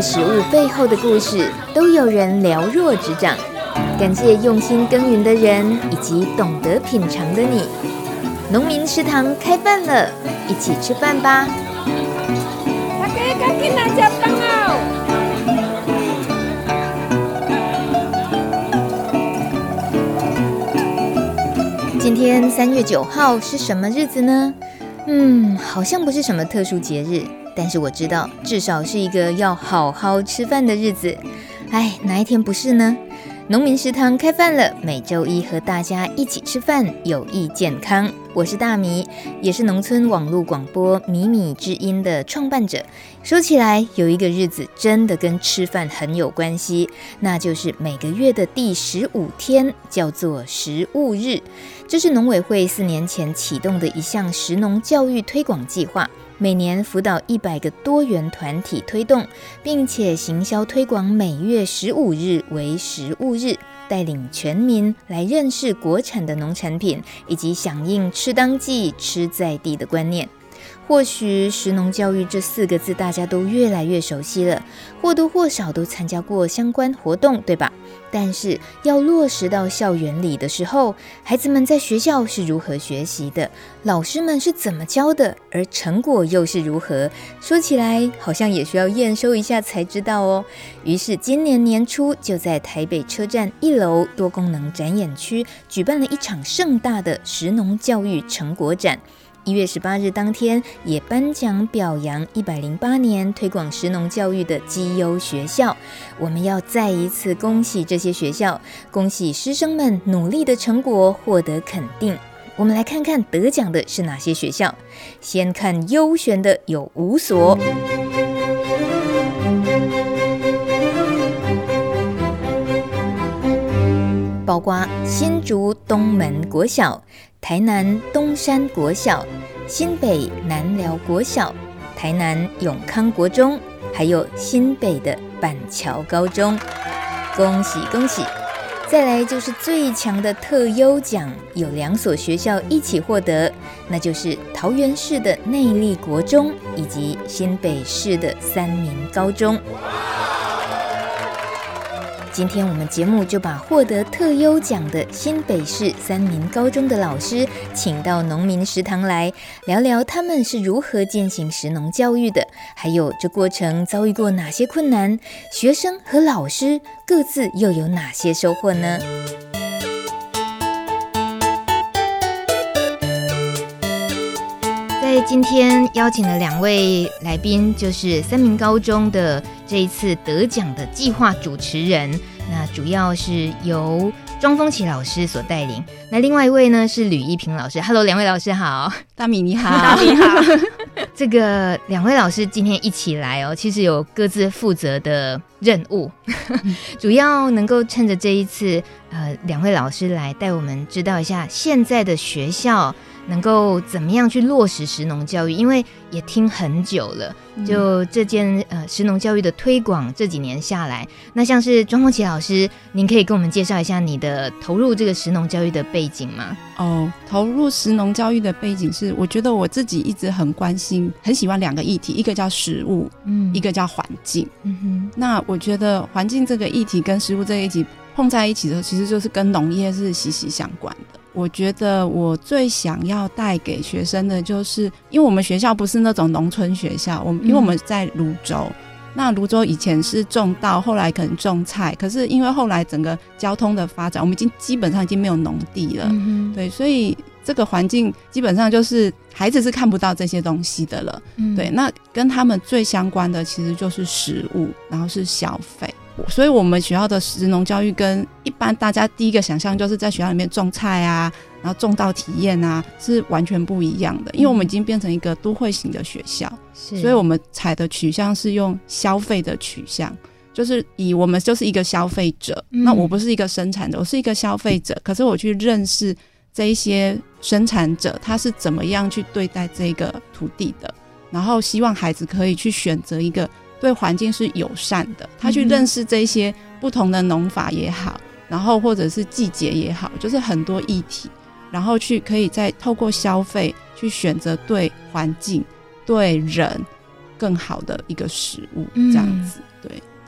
道食物背后的故事，都有人了若指掌。感谢用心耕耘的人，以及懂得品尝的你。农民食堂开饭了，一起吃饭吧！大家赶紧来吃饭哦！今天三月九号是什么日子呢？嗯，好像不是什么特殊节日，但是我知道，至少是一个要好好吃饭的日子。哎，哪一天不是呢？农民食堂开饭了，每周一和大家一起吃饭，有益健康。我是大米，也是农村网络广播米米之音的创办者。说起来，有一个日子真的跟吃饭很有关系，那就是每个月的第十五天，叫做食物日。这是农委会四年前启动的一项食农教育推广计划。每年辅导一百个多元团体推动，并且行销推广每月十五日为食物日，带领全民来认识国产的农产品，以及响应“吃当季、吃在地”的观念。或许“食农教育”这四个字大家都越来越熟悉了，或多或少都参加过相关活动，对吧？但是要落实到校园里的时候，孩子们在学校是如何学习的？老师们是怎么教的？而成果又是如何？说起来好像也需要验收一下才知道哦。于是今年年初就在台北车站一楼多功能展演区举办了一场盛大的食农教育成果展。一月十八日当天，也颁奖表扬一百零八年推广食农教育的绩优学校。我们要再一次恭喜这些学校，恭喜师生们努力的成果获得肯定。我们来看看得奖的是哪些学校。先看优选的有五所，包括新竹东门国小。台南东山国小、新北南寮国小、台南永康国中，还有新北的板桥高中，恭喜恭喜！再来就是最强的特优奖，有两所学校一起获得，那就是桃园市的内坜国中以及新北市的三民高中。今天我们节目就把获得特优奖的新北市三民高中的老师请到农民食堂来聊聊他们是如何进行食农教育的，还有这过程遭遇过哪些困难，学生和老师各自又有哪些收获呢？在今天邀请了两位来宾，就是三民高中的这一次得奖的计划主持人。那主要是由庄丰琪老师所带领。那另外一位呢是吕一平老师。Hello，两位老师好。大米你好，大米好。这个两位老师今天一起来哦，其实有各自负责的任务，主要能够趁着这一次，呃，两位老师来带我们知道一下现在的学校。能够怎么样去落实食农教育？因为也听很久了，就这件呃食农教育的推广这几年下来，那像是庄凤琪老师，您可以跟我们介绍一下你的投入这个食农教育的背景吗？哦，投入食农教育的背景是，我觉得我自己一直很关心、很喜欢两个议题，一个叫食物，嗯，一个叫环境，嗯哼。那我觉得环境这个议题跟食物这个议题碰在一起的时候，其实就是跟农业是息息相关的。我觉得我最想要带给学生的就是，因为我们学校不是那种农村学校，我们因为我们在泸州，那泸州以前是种稻，后来可能种菜，可是因为后来整个交通的发展，我们已经基本上已经没有农地了，对，所以这个环境基本上就是孩子是看不到这些东西的了，对，那跟他们最相关的其实就是食物，然后是消费。所以，我们学校的食农教育跟一般大家第一个想象就是在学校里面种菜啊，然后种稻体验啊，是完全不一样的。因为我们已经变成一个都会型的学校，所以我们采的取向是用消费的取向，就是以我们就是一个消费者。那我不是一个生产者，我是一个消费者。可是我去认识这一些生产者，他是怎么样去对待这个土地的，然后希望孩子可以去选择一个。对环境是友善的，他去认识这些不同的农法也好，然后或者是季节也好，就是很多议题，然后去可以再透过消费去选择对环境、对人更好的一个食物，这样子。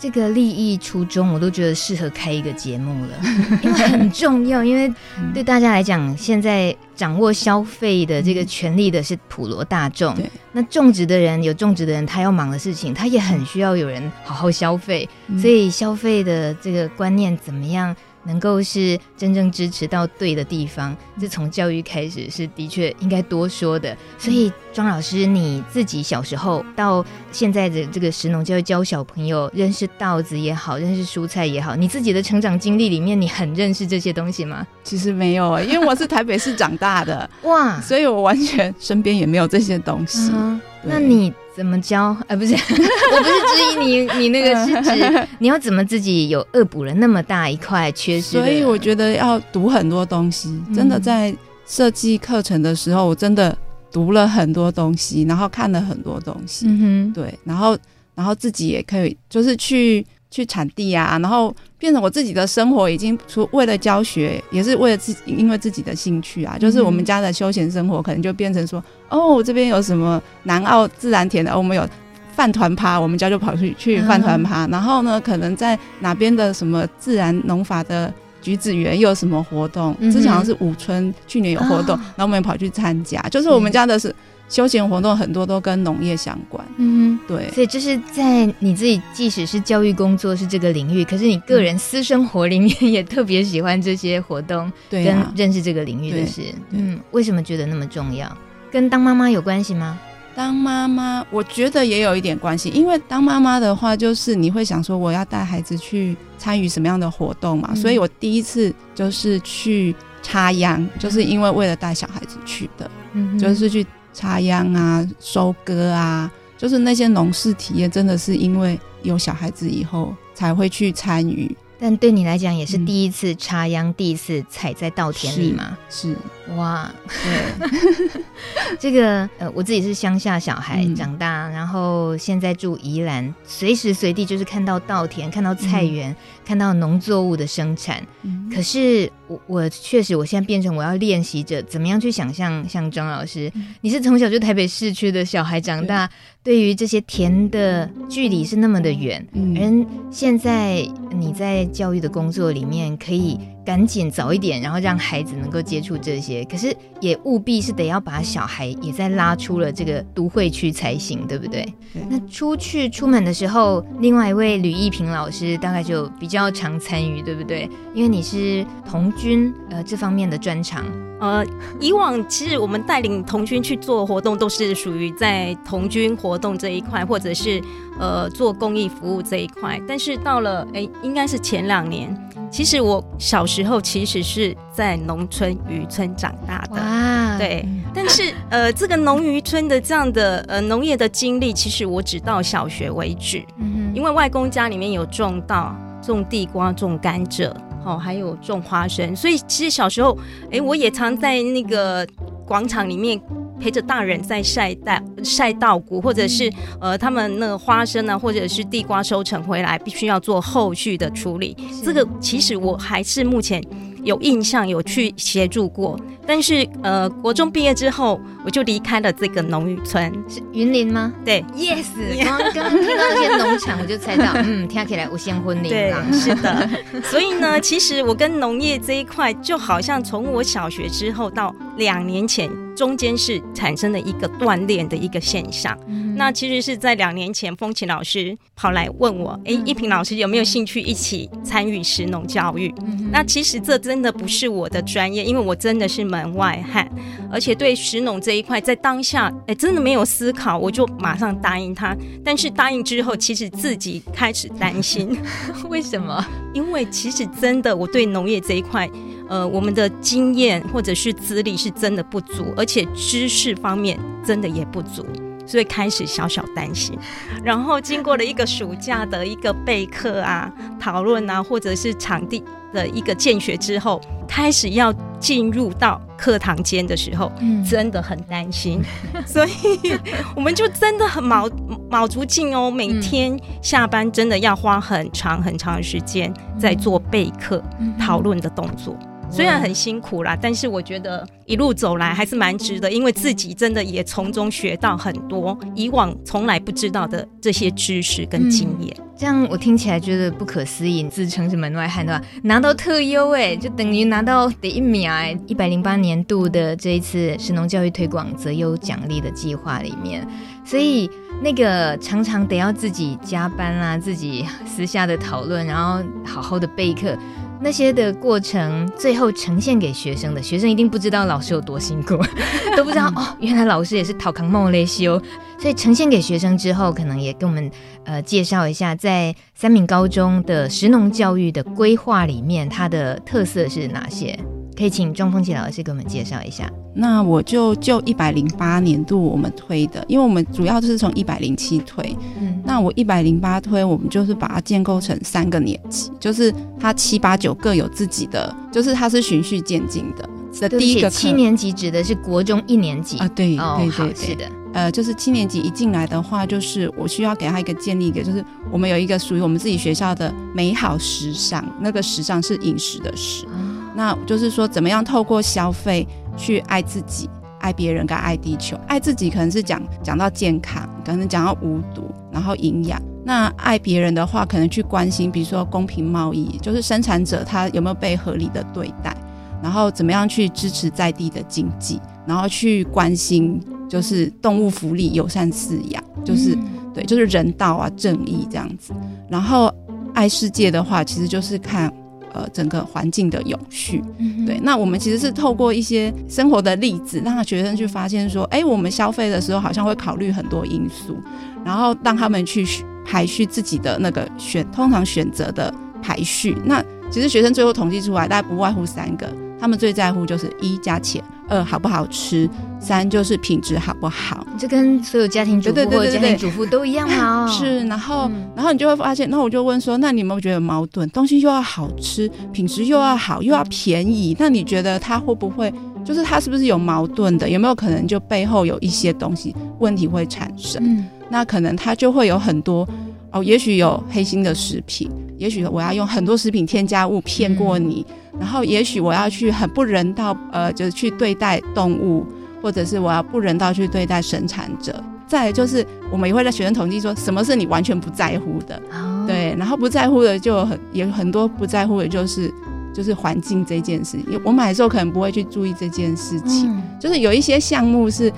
这个利益初衷，我都觉得适合开一个节目了，因为很重要。因为对大家来讲，现在掌握消费的这个权利的是普罗大众。对，那种植的人有种植的人，他要忙的事情，他也很需要有人好好消费。嗯、所以消费的这个观念怎么样？能够是真正支持到对的地方，这从教育开始是的确应该多说的。所以庄老师，你自己小时候到现在的这个食农教育教小朋友认识稻子也好，认识蔬菜也好，你自己的成长经历里面，你很认识这些东西吗？其实没有，因为我是台北市长大的 哇，所以我完全身边也没有这些东西。嗯、那你？怎么教？哎，不是，我不是质疑你，你那个是指你要怎么自己有恶补了那么大一块缺失？所以我觉得要读很多东西，真的在设计课程的时候，我真的读了很多东西，然后看了很多东西。嗯哼，对，然后然后自己也可以就是去。去产地啊，然后变成我自己的生活，已经除为了教学，也是为了自己，因为自己的兴趣啊，就是我们家的休闲生活，可能就变成说，哦，这边有什么南澳自然田的，哦、我们有饭团趴，我们家就跑去去饭团趴，嗯、然后呢，可能在哪边的什么自然农法的橘子园又有什么活动，嗯、之前好像是五村去年有活动，哦、然后我们也跑去参加，就是我们家的是。休闲活动很多都跟农业相关，嗯，对，所以就是在你自己，即使是教育工作是这个领域，可是你个人私生活里面也特别喜欢这些活动，对，跟认识这个领域的事，嗯，为什么觉得那么重要？跟当妈妈有关系吗？当妈妈，我觉得也有一点关系，因为当妈妈的话，就是你会想说我要带孩子去参与什么样的活动嘛，嗯，所以我第一次就是去插秧，就是因为为了带小孩子去的，嗯，就是去。插秧啊，收割啊，就是那些农事体验，真的是因为有小孩子以后才会去参与。但对你来讲，也是第一次插秧，嗯、第一次踩在稻田里嘛？是，是哇，对，这个呃，我自己是乡下小孩长大，嗯、然后现在住宜兰，随时随地就是看到稻田，看到菜园，嗯、看到农作物的生产。嗯、可是我我确实，我现在变成我要练习着怎么样去想象，像庄老师，嗯、你是从小就台北市区的小孩长大。对于这些田的距离是那么的远，嗯，而现在你在教育的工作里面可以。赶紧早一点，然后让孩子能够接触这些。可是也务必是得要把小孩也在拉出了这个都会区才行，对不对？那出去出门的时候，另外一位吕艺平老师大概就比较常参与，对不对？因为你是童军呃这方面的专长。呃，以往其实我们带领童军去做活动，都是属于在童军活动这一块，或者是呃做公益服务这一块。但是到了哎，应该是前两年。其实我小时候其实是在农村渔村长大的，哇对。但是呃，这个农渔村的这样的呃农业的经历，其实我只到小学为止。嗯。因为外公家里面有种稻、种地瓜、种甘蔗，哦，还有种花生，所以其实小时候，哎，我也常在那个广场里面。陪着大人在晒稻晒稻谷，或者是呃，他们那个花生呢，或者是地瓜收成回来，必须要做后续的处理。这个其实我还是目前有印象，有去协助过。但是呃，国中毕业之后，我就离开了这个农渔村，是云林吗？对，Yes。刚刚听到一些农场，我就猜到，嗯，听起来无限婚礼。对，是的。所以呢，其实我跟农业这一块，就好像从我小学之后到两年前，中间是产生了一个断裂的一个现象。嗯、那其实是在两年前，风琴老师跑来问我，哎，一平老师有没有兴趣一起参与石农教育？嗯、那其实这真的不是我的专业，因为我真的是。门外汉，而且对石农这一块，在当下，哎、欸，真的没有思考，我就马上答应他。但是答应之后，其实自己开始担心，为什么？因为其实真的，我对农业这一块，呃，我们的经验或者是资历是真的不足，而且知识方面真的也不足，所以开始小小担心。然后经过了一个暑假的一个备课啊、讨论啊，或者是场地的一个见学之后，开始要。进入到课堂间的时候，嗯、真的很担心，所以我们就真的很卯卯足劲哦，每天下班真的要花很长很长的时间在做备课、讨论、嗯、的动作。虽然很辛苦啦，但是我觉得一路走来还是蛮值得，因为自己真的也从中学到很多以往从来不知道的这些知识跟经验。嗯，这样我听起来觉得不可思议，自称是门外汉的话，拿到特优哎，就等于拿到第一名哎！一百零八年度的这一次神农教育推广择优奖励的计划里面，所以那个常常得要自己加班啊，自己私下的讨论，然后好好的备课。那些的过程，最后呈现给学生的学生一定不知道老师有多辛苦，都不知道哦，原来老师也是讨扛梦嘞修。所以呈现给学生之后，可能也跟我们呃介绍一下，在三明高中的食农教育的规划里面，它的特色是哪些？可以请庄凤琪老师给我们介绍一下。那我就就一百零八年度我们推的，因为我们主要就是从一百零七推。嗯，那我一百零八推，我们就是把它建构成三个年级，就是它七八九各有自己的，就是它是循序渐进的。的第一个七年级指的是国中一年级啊，对，哦，对对对，是的。呃，就是七年级一进来的话，就是我需要给他一个建立一个，就是我们有一个属于我们自己学校的美好时尚，那个时尚是饮食的食。那就是说，怎么样透过消费去爱自己、爱别人跟爱地球。爱自己可能是讲讲到健康，可能讲到无毒，然后营养。那爱别人的话，可能去关心，比如说公平贸易，就是生产者他有没有被合理的对待，然后怎么样去支持在地的经济，然后去关心就是动物福利、友善饲养，就是、嗯、对，就是人道啊、正义这样子。然后爱世界的话，其实就是看。呃，整个环境的永续，嗯、对，那我们其实是透过一些生活的例子，让学生去发现说，哎，我们消费的时候好像会考虑很多因素，然后让他们去排序自己的那个选，通常选择的排序。那其实学生最后统计出来，大概不外乎三个。他们最在乎就是一价钱，二好不好吃，三就是品质好不好。这跟所有家庭主妇或家庭主妇都一样啊、哦。是，然后，嗯、然后你就会发现，那我就问说，那你有没有觉得矛盾？东西又要好吃，品质又要好，又要便宜，那你觉得他会不会，就是他是不是有矛盾的？有没有可能就背后有一些东西问题会产生？嗯、那可能他就会有很多哦，也许有黑心的食品，也许我要用很多食品添加物骗过你。嗯然后，也许我要去很不人道，呃，就是去对待动物，或者是我要不人道去对待生产者。再就是，我们也会在学生统计说，什么是你完全不在乎的？哦、对，然后不在乎的就很也很多不在乎的，就是就是环境这件事。我买的时候可能不会去注意这件事情，嗯、就是有一些项目是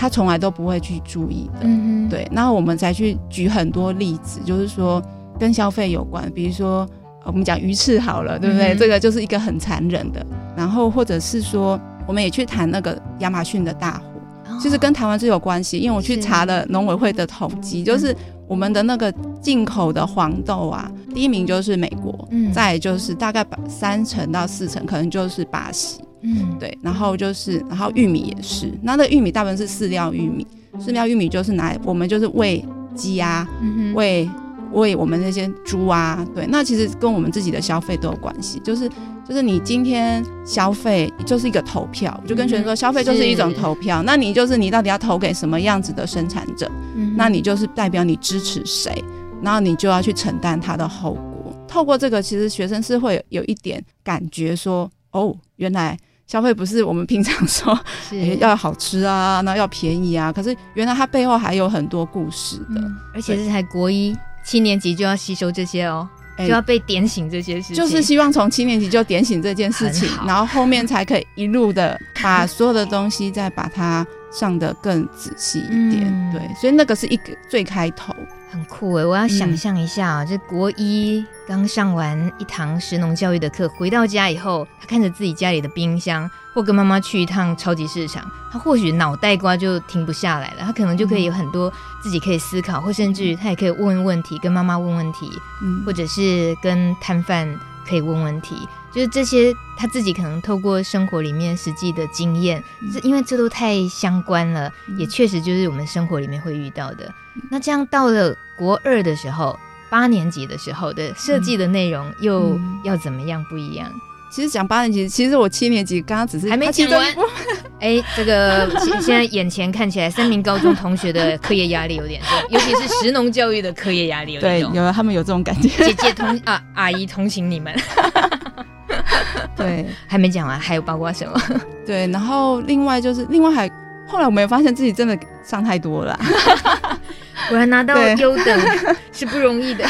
他从来都不会去注意的。嗯哼，对，然后我们才去举很多例子，就是说跟消费有关，比如说。我们讲鱼翅好了，对不对？嗯、这个就是一个很残忍的。然后或者是说，我们也去谈那个亚马逊的大火，其实跟台湾是有关系。因为我去查了农委会的统计，是就是我们的那个进口的黄豆啊，第一名就是美国，嗯，再就是大概三成到四成可能就是巴西，嗯，对。然后就是，然后玉米也是，那那玉米大部分是饲料玉米，饲料玉米就是拿来我们就是喂鸡啊，嗯、哼喂。我们那些猪啊，对，那其实跟我们自己的消费都有关系。就是，就是你今天消费就是一个投票，就跟学生说，消费就是一种投票。是那你就是你到底要投给什么样子的生产者？嗯、那你就是代表你支持谁，然后你就要去承担他的后果。透过这个，其实学生是会有一点感觉说，哦，原来消费不是我们平常说 要好吃啊，那要便宜啊，可是原来它背后还有很多故事的，嗯、而且是才国一。七年级就要吸收这些哦，欸、就要被点醒这些事情，就是希望从七年级就点醒这件事情，然后后面才可以一路的把所有的东西再把它上的更仔细一点。嗯、对，所以那个是一个最开头，很酷诶，我要想象一下啊，这、嗯、国一刚上完一堂食农教育的课，回到家以后，他看着自己家里的冰箱。或跟妈妈去一趟超级市场，他或许脑袋瓜就停不下来了，他可能就可以有很多自己可以思考，或甚至于他也可以问问题，跟妈妈问问题，嗯，或者是跟摊贩可以问问题，就是这些他自己可能透过生活里面实际的经验，嗯，因为这都太相关了，也确实就是我们生活里面会遇到的。那这样到了国二的时候，八年级的时候的设计的内容又要怎么样不一样？其实讲八年级，其实我七年级刚刚只是还没讲完。哎、欸，这个现现在眼前看起来，三名高中同学的课业压力有点重，尤其是石农教育的课业压力有点重。对，有他们有这种感觉。姐姐同啊，阿姨同情你们。对，还没讲完，还有包括什么？对，然后另外就是另外还后来我们也发现自己真的上太多了，果然拿到优等是不容易的。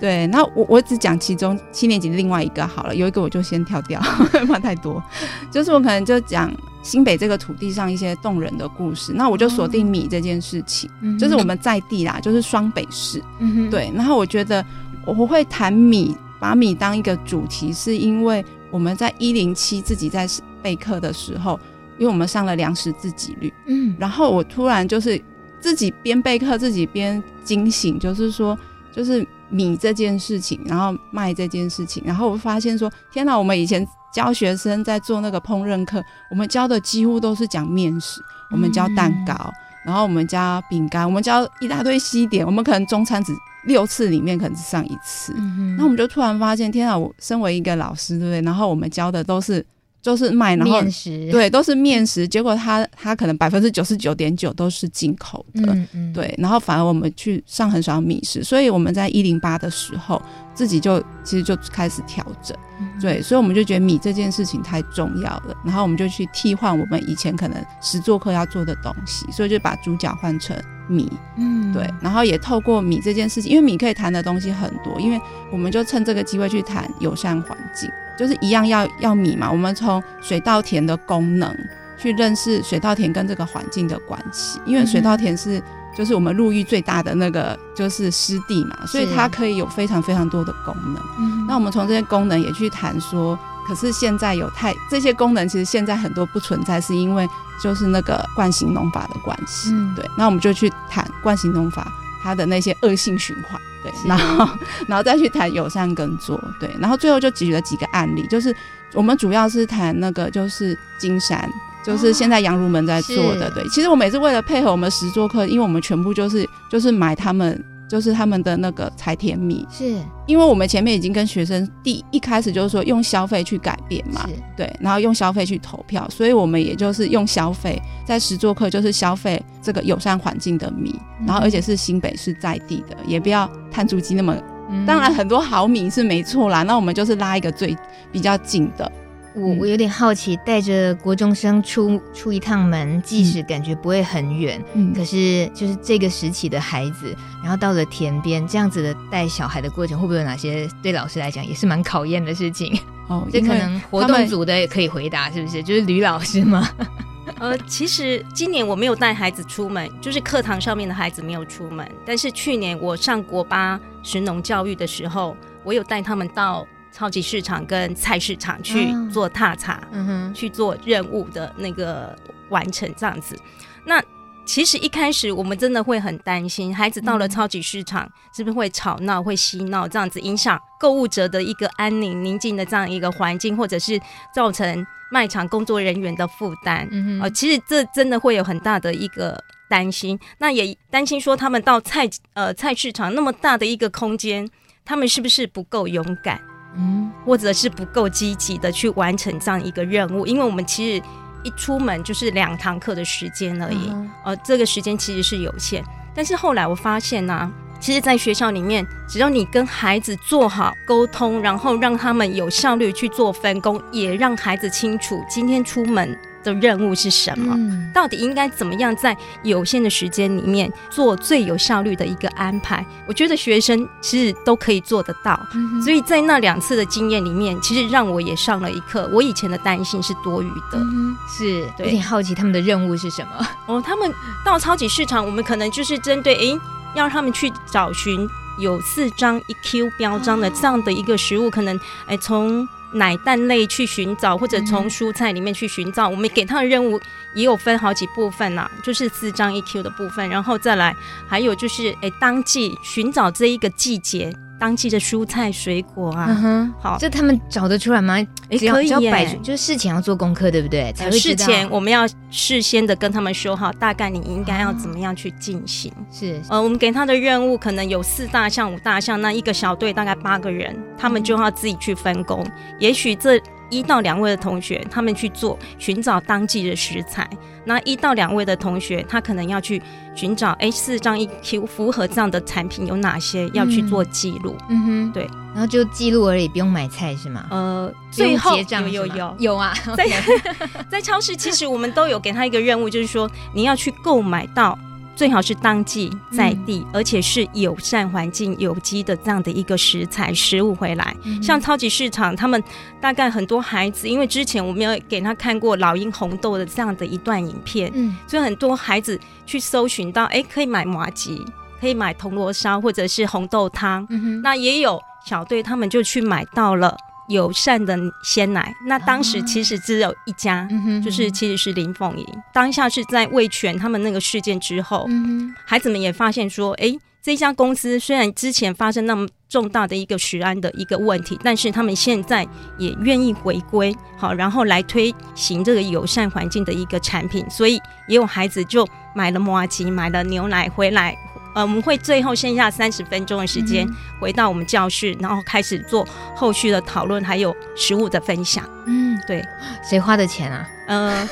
对，那我我只讲其中七年级的另外一个好了，有一个我就先跳掉，怕太多。就是我可能就讲新北这个土地上一些动人的故事，那我就锁定米这件事情，哦、就是我们在地啦，就是双北市。嗯、哼对，然后我觉得我会谈米，把米当一个主题，是因为我们在一零七自己在备课的时候，因为我们上了粮食自给率，嗯，然后我突然就是自己边备课自己边惊醒，就是说就是。米这件事情，然后麦这件事情，然后我发现说，天哪！我们以前教学生在做那个烹饪课，我们教的几乎都是讲面食，我们教蛋糕，嗯、然后我们教饼干，我们教一大堆西点，我们可能中餐只六次里面可能只上一次，那我们就突然发现，天哪！我身为一个老师，对不对？然后我们教的都是。都是卖，然后食对，都是面食。结果他他可能百分之九十九点九都是进口的，嗯嗯、对。然后反而我们去上很少米食，所以我们在一零八的时候，自己就其实就开始调整，嗯、对。所以我们就觉得米这件事情太重要了，然后我们就去替换我们以前可能实做课要做的东西，所以就把主角换成米，嗯，对。然后也透过米这件事情，因为米可以谈的东西很多，因为我们就趁这个机会去谈友善环境。就是一样要要米嘛，我们从水稻田的功能去认识水稻田跟这个环境的关系，因为水稻田是就是我们陆域最大的那个就是湿地嘛，所以它可以有非常非常多的功能。是那我们从这些功能也去谈说，可是现在有太这些功能其实现在很多不存在，是因为就是那个惯性农法的关系。嗯、对，那我们就去谈惯性农法它的那些恶性循环。对，然后，然后再去谈友善耕作，对，然后最后就举了几个案例，就是我们主要是谈那个就是金山，就是现在杨如门在做的，哦、对，其实我们也是为了配合我们实作课，因为我们全部就是就是买他们。就是他们的那个柴田米，是。因为我们前面已经跟学生第一开始就是说用消费去改变嘛，对，然后用消费去投票，所以我们也就是用消费在实作课就是消费这个友善环境的米，嗯、然后而且是新北市在地的，也不要碳足迹那么，嗯、当然很多好米是没错啦，那我们就是拉一个最比较近的。我我有点好奇，带着国中生出出一趟门，即使感觉不会很远，嗯，可是就是这个时期的孩子，然后到了田边，这样子的带小孩的过程，会不会有哪些对老师来讲也是蛮考验的事情？哦，这可能活动组的也可以回答，是不是？就是吕老师吗？呃，其实今年我没有带孩子出门，就是课堂上面的孩子没有出门，但是去年我上国八神农教育的时候，我有带他们到。超级市场跟菜市场去做踏查，嗯哼，去做任务的那个完成这样子。那其实一开始我们真的会很担心，孩子到了超级市场是不是会吵闹、会嬉闹，这样子影响购物者的一个安宁、宁静的这样一个环境，或者是造成卖场工作人员的负担。嗯哼，呃，其实这真的会有很大的一个担心。那也担心说他们到菜呃菜市场那么大的一个空间，他们是不是不够勇敢？嗯，或者是不够积极的去完成这样一个任务，因为我们其实一出门就是两堂课的时间而已，嗯、呃，这个时间其实是有限。但是后来我发现呢、啊，其实，在学校里面，只要你跟孩子做好沟通，然后让他们有效率去做分工，也让孩子清楚今天出门的任务是什么？嗯、到底应该怎么样在有限的时间里面做最有效率的一个安排？我觉得学生其实都可以做得到。嗯、所以在那两次的经验里面，其实让我也上了一课。我以前的担心是多余的。嗯、是，有点好奇他们的任务是什么？哦，他们到超级市场，我们可能就是针对诶，要他们去找寻有四张一 Q 标章的这样的一个食物，哦、可能诶从。奶蛋类去寻找，或者从蔬菜里面去寻找。嗯、我们给他的任务也有分好几部分呐、啊，就是四张 EQ 的部分，然后再来还有就是，哎，当季寻找这一个季节。当季的蔬菜水果啊，好，这他们找得出来吗？哎，可以耶，就是事前要做功课，对不对？才会事前我们要事先的跟他们说好，大概你应该要怎么样去进行。哦、是，呃，我们给他的任务可能有四大项、五大项，那一个小队大概八个人，他们就要自己去分工。嗯、也许这一到两位的同学，他们去做寻找当季的食材。那一到两位的同学，他可能要去寻找，哎，四张一 Q 符合这样的产品有哪些，要去做记录。嗯哼，对，然后就记录而已，不用买菜是吗？呃，最后结账有有有有啊，在 在超市，其实我们都有给他一个任务，就是说你要去购买到。最好是当季在地，嗯、而且是友善环境、有机的这样的一个食材食物回来。嗯、像超级市场，他们大概很多孩子，因为之前我们有给他看过老鹰红豆的这样的一段影片，嗯，所以很多孩子去搜寻到，哎、欸，可以买麻吉，可以买铜锣烧，或者是红豆汤。嗯、那也有小队，他们就去买到了。友善的鲜奶，那当时其实只有一家，啊、就是其实是林凤营。当下是在魏全他们那个事件之后，嗯、孩子们也发现说，哎、欸，这家公司虽然之前发生那么重大的一个食安的一个问题，但是他们现在也愿意回归，好，然后来推行这个友善环境的一个产品，所以也有孩子就买了摩阿吉，买了牛奶回来。呃，我们会最后剩下三十分钟的时间，回到我们教室，然后开始做后续的讨论，还有食物的分享。嗯，对，谁花的钱啊？呃，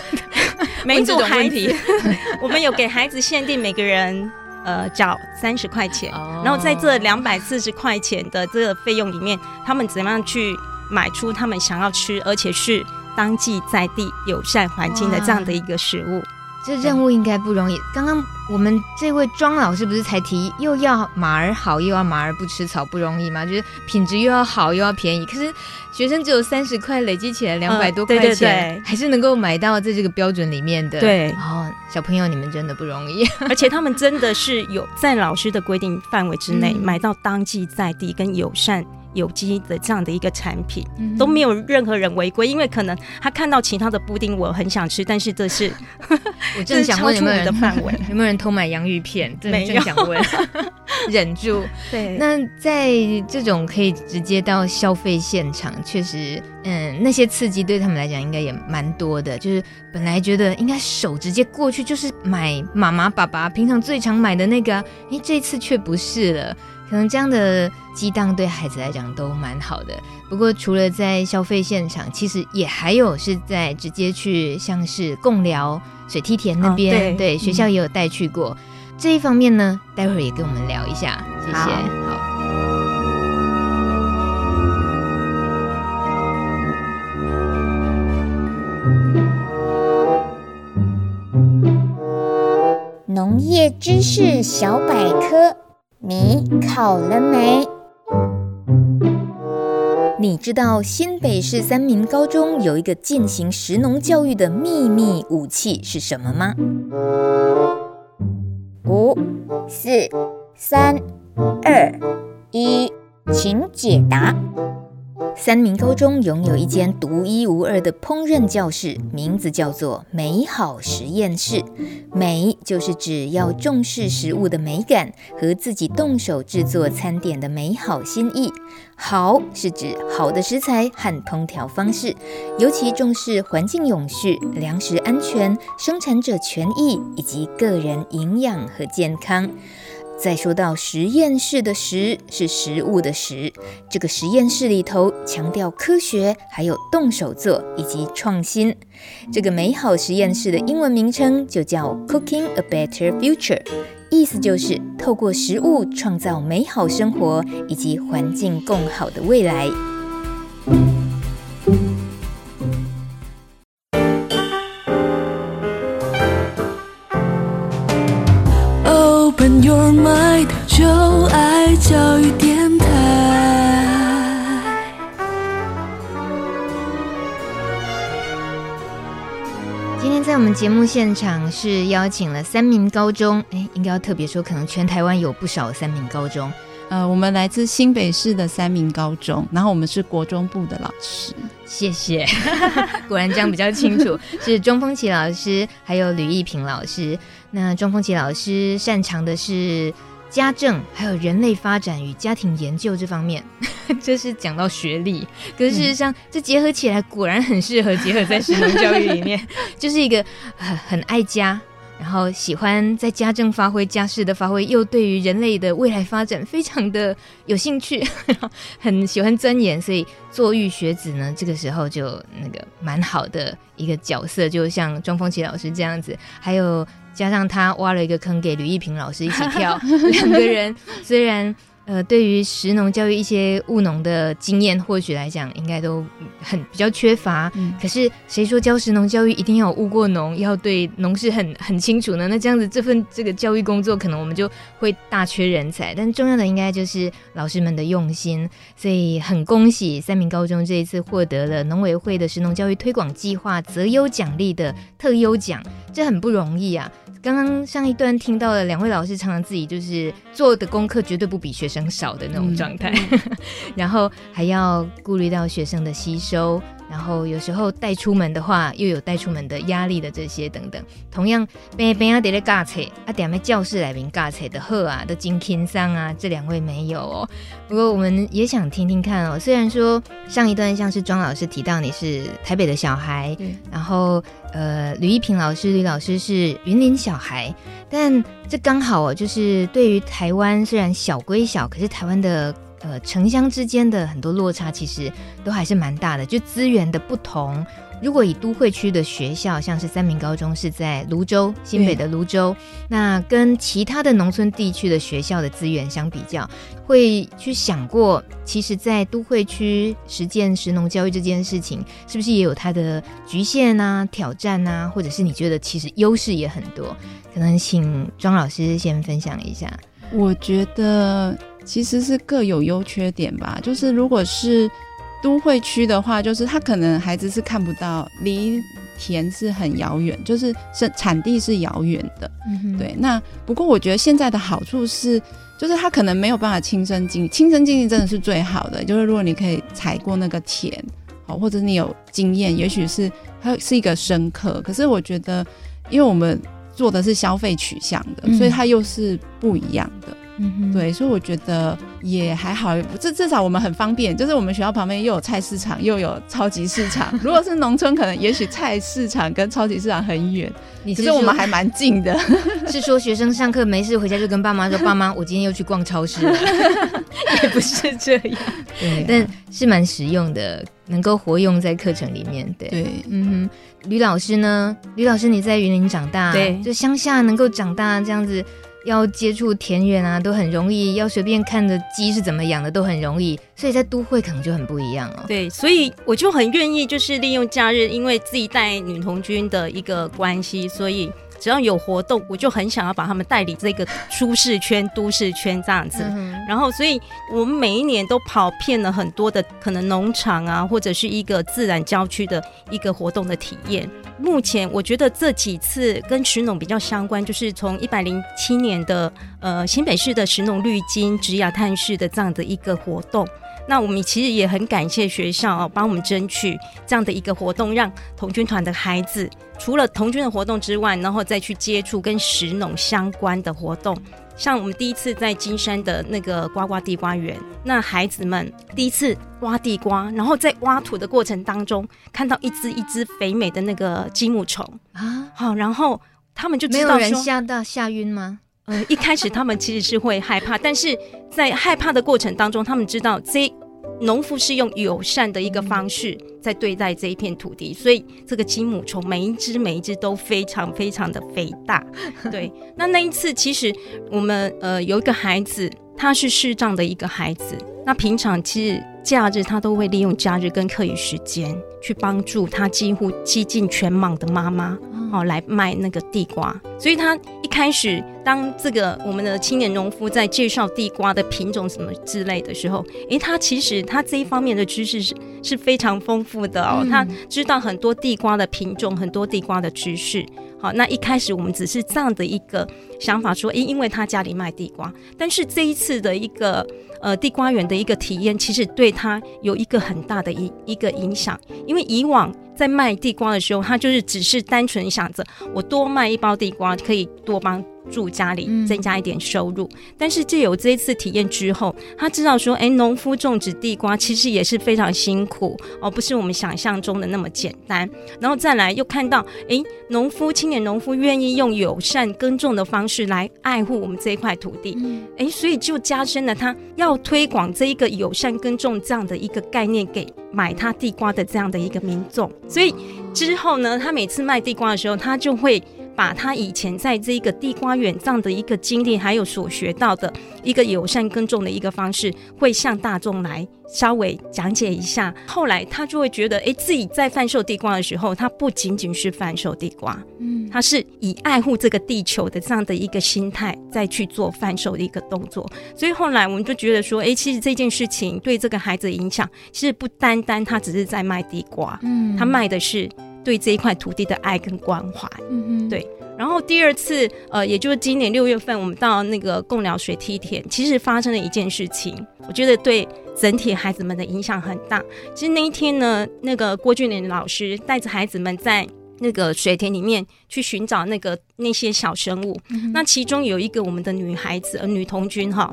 每组孩子，我们有给孩子限定每个人呃缴三十块钱，哦、然后在这两百四十块钱的这个费用里面，他们怎么样去买出他们想要吃，而且是当季在地友善环境的这样的一个食物。这任务应该不容易。刚刚我们这位庄老师不是才提，又要马儿好，又要马儿不吃草，不容易吗？就是品质又要好，又要便宜。可是学生只有三十块，累积起来两百多块钱，呃、对对对，还是能够买到在这个标准里面的。对，然后小朋友你们真的不容易，而且他们真的是有在老师的规定范围之内、嗯、买到当季在地跟友善。有机的这样的一个产品，嗯、都没有任何人违规，因为可能他看到其他的布丁，我很想吃，但是这是我正 想问有没有人的范围，有没有人偷买洋芋片？真正想问，忍住。对，那在这种可以直接到消费现场，确实，嗯，那些刺激对他们来讲应该也蛮多的。就是本来觉得应该手直接过去就是买妈妈爸爸平常最常买的那个，哎，这次却不是了。可能这样的激荡对孩子来讲都蛮好的。不过除了在消费现场，其实也还有是在直接去像是贡寮水梯田那边，哦、对，对学校也有带去过。嗯、这一方面呢，待会儿也跟我们聊一下。谢谢。好。好农业知识小百科。你考了没？你知道新北市三民高中有一个进行食农教育的秘密武器是什么吗？五、四、三、二、一，请解答。三明高中拥有一间独一无二的烹饪教室，名字叫做“美好实验室”。美就是指要重视食物的美感和自己动手制作餐点的美好心意。好是指好的食材和烹调方式，尤其重视环境永续、粮食安全、生产者权益以及个人营养和健康。再说到实验室的实是食物的食，这个实验室里头强调科学，还有动手做以及创新。这个美好实验室的英文名称就叫 Cooking a Better Future，意思就是透过食物创造美好生活以及环境更好的未来。我们节目现场是邀请了三民高中，哎，应该要特别说，可能全台湾有不少三民高中。呃，我们来自新北市的三民高中，然后我们是国中部的老师。谢谢，果然这样比较清楚。是钟丰奇老师，还有吕艺平老师。那钟丰奇老师擅长的是家政，还有人类发展与家庭研究这方面。这是讲到学历，可是事实上，这结合起来果然很适合结合在食农教育里面，就是一个很很爱家。然后喜欢在家政发挥、家事的发挥，又对于人类的未来发展非常的有兴趣，很喜欢钻研，所以坐育学子呢，这个时候就那个蛮好的一个角色，就像庄丰琪老师这样子，还有加上他挖了一个坑给吕一平老师一起跳，两个人虽然。呃，对于食农教育一些务农的经验，或许来讲应该都很比较缺乏。嗯、可是谁说教食农教育一定要务过农，要对农事很很清楚呢？那这样子这份这个教育工作，可能我们就会大缺人才。但重要的应该就是老师们的用心。所以很恭喜三明高中这一次获得了农委会的食农教育推广计划择优奖励的特优奖，这很不容易啊。刚刚上一段听到了两位老师常常自己就是做的功课绝对不比学生少的那种状态，嗯、然后还要顾虑到学生的吸收。然后有时候带出门的话，又有带出门的压力的这些等等。同样，边边啊，得来教册啊，点在教室来边教册的贺啊，都金轻桑啊，这两位没有哦。不过我们也想听听看哦。虽然说上一段像是庄老师提到你是台北的小孩，对然后呃，吕一平老师吕老师是云林小孩，但这刚好哦，就是对于台湾虽然小归小，可是台湾的。呃，城乡之间的很多落差其实都还是蛮大的，就资源的不同。如果以都会区的学校，像是三明高中是在泸州，新北的泸州，那跟其他的农村地区的学校的资源相比较，会去想过，其实，在都会区实践食农教育这件事情，是不是也有它的局限啊、挑战啊，或者是你觉得其实优势也很多？可能请庄老师先分享一下。我觉得。其实是各有优缺点吧。就是如果是都会区的话，就是他可能孩子是看不到，离田是很遥远，就是生产地是遥远的。对。那不过我觉得现在的好处是，就是他可能没有办法亲身经历，亲身经历真的是最好的。就是如果你可以踩过那个田，好，或者你有经验，也许是它是一个深刻。可是我觉得，因为我们做的是消费取向的，嗯、所以它又是不一样的。嗯，对，所以我觉得也还好，至至少我们很方便，就是我们学校旁边又有菜市场，又有超级市场。如果是农村，可能也许菜市场跟超级市场很远，你是可是我们还蛮近的。是说学生上课没事回家就跟爸妈说：“ 爸妈，我今天又去逛超市了。”也不是这样，对，但是蛮实用的，能够活用在课程里面。对，对，嗯哼，吕老师呢？吕老师你在云林长大，对，就乡下能够长大这样子。要接触田园啊，都很容易；要随便看着鸡是怎么养的，都很容易。所以在都会可能就很不一样哦。对，所以我就很愿意，就是利用假日，因为自己带女童军的一个关系，所以只要有活动，我就很想要把他们带离这个舒适圈、都市圈这样子。嗯、然后，所以我们每一年都跑遍了很多的可能农场啊，或者是一个自然郊区的一个活动的体验。目前我觉得这几次跟石农比较相关，就是从一百零七年的呃新北市的石农绿金职涯探视的这样的一个活动。那我们其实也很感谢学校哦，帮我们争取这样的一个活动，让童军团的孩子除了童军的活动之外，然后再去接触跟石农相关的活动。像我们第一次在金山的那个呱呱地瓜园，那孩子们第一次挖地瓜，然后在挖土的过程当中，看到一只一只肥美的那个金木虫啊，好，然后他们就知道说，没有人吓到吓晕吗？呃，一开始他们其实是会害怕，但是在害怕的过程当中，他们知道这。农夫是用友善的一个方式在对待这一片土地，所以这个金母虫每一只每一只都非常非常的肥大。对，那那一次其实我们呃有一个孩子，他是视障的一个孩子，那平常其实假日他都会利用假日跟课余时间去帮助他几乎几近全盲的妈妈。哦，来卖那个地瓜，所以他一开始当这个我们的青年农夫在介绍地瓜的品种什么之类的时候，诶，他其实他这一方面的知识是是非常丰富的哦，嗯、他知道很多地瓜的品种，很多地瓜的知识。好，那一开始我们只是这样的一个想法，说，诶，因为他家里卖地瓜，但是这一次的一个呃地瓜园的一个体验，其实对他有一个很大的一一个影响，因为以往。在卖地瓜的时候，他就是只是单纯想着我多卖一包地瓜可以多帮助家里，增加一点收入。嗯、但是借由这一次体验之后，他知道说，哎，农夫种植地瓜其实也是非常辛苦哦，不是我们想象中的那么简单。然后再来又看到，哎，农夫青年农夫愿意用友善耕种的方式来爱护我们这一块土地，哎、嗯，所以就加深了他要推广这一个友善耕种这样的一个概念给买他地瓜的这样的一个民众。所以之后呢，他每次卖地瓜的时候，他就会。把他以前在这个地瓜园这样的一个经历，还有所学到的一个友善耕种的一个方式，会向大众来稍微讲解一下。后来他就会觉得，哎，自己在贩售地瓜的时候，他不仅仅是贩售地瓜，嗯，他是以爱护这个地球的这样的一个心态再去做贩售的一个动作。所以后来我们就觉得说，哎，其实这件事情对这个孩子的影响，其实不单单他只是在卖地瓜，嗯，他卖的是。对这一块土地的爱跟关怀，嗯嗯，对。然后第二次，呃，也就是今年六月份，我们到那个贡寮水梯田，其实发生了一件事情，我觉得对整体孩子们的影响很大。其实那一天呢，那个郭俊霖老师带着孩子们在那个水田里面去寻找那个那些小生物，嗯、那其中有一个我们的女孩子，呃，女童军哈，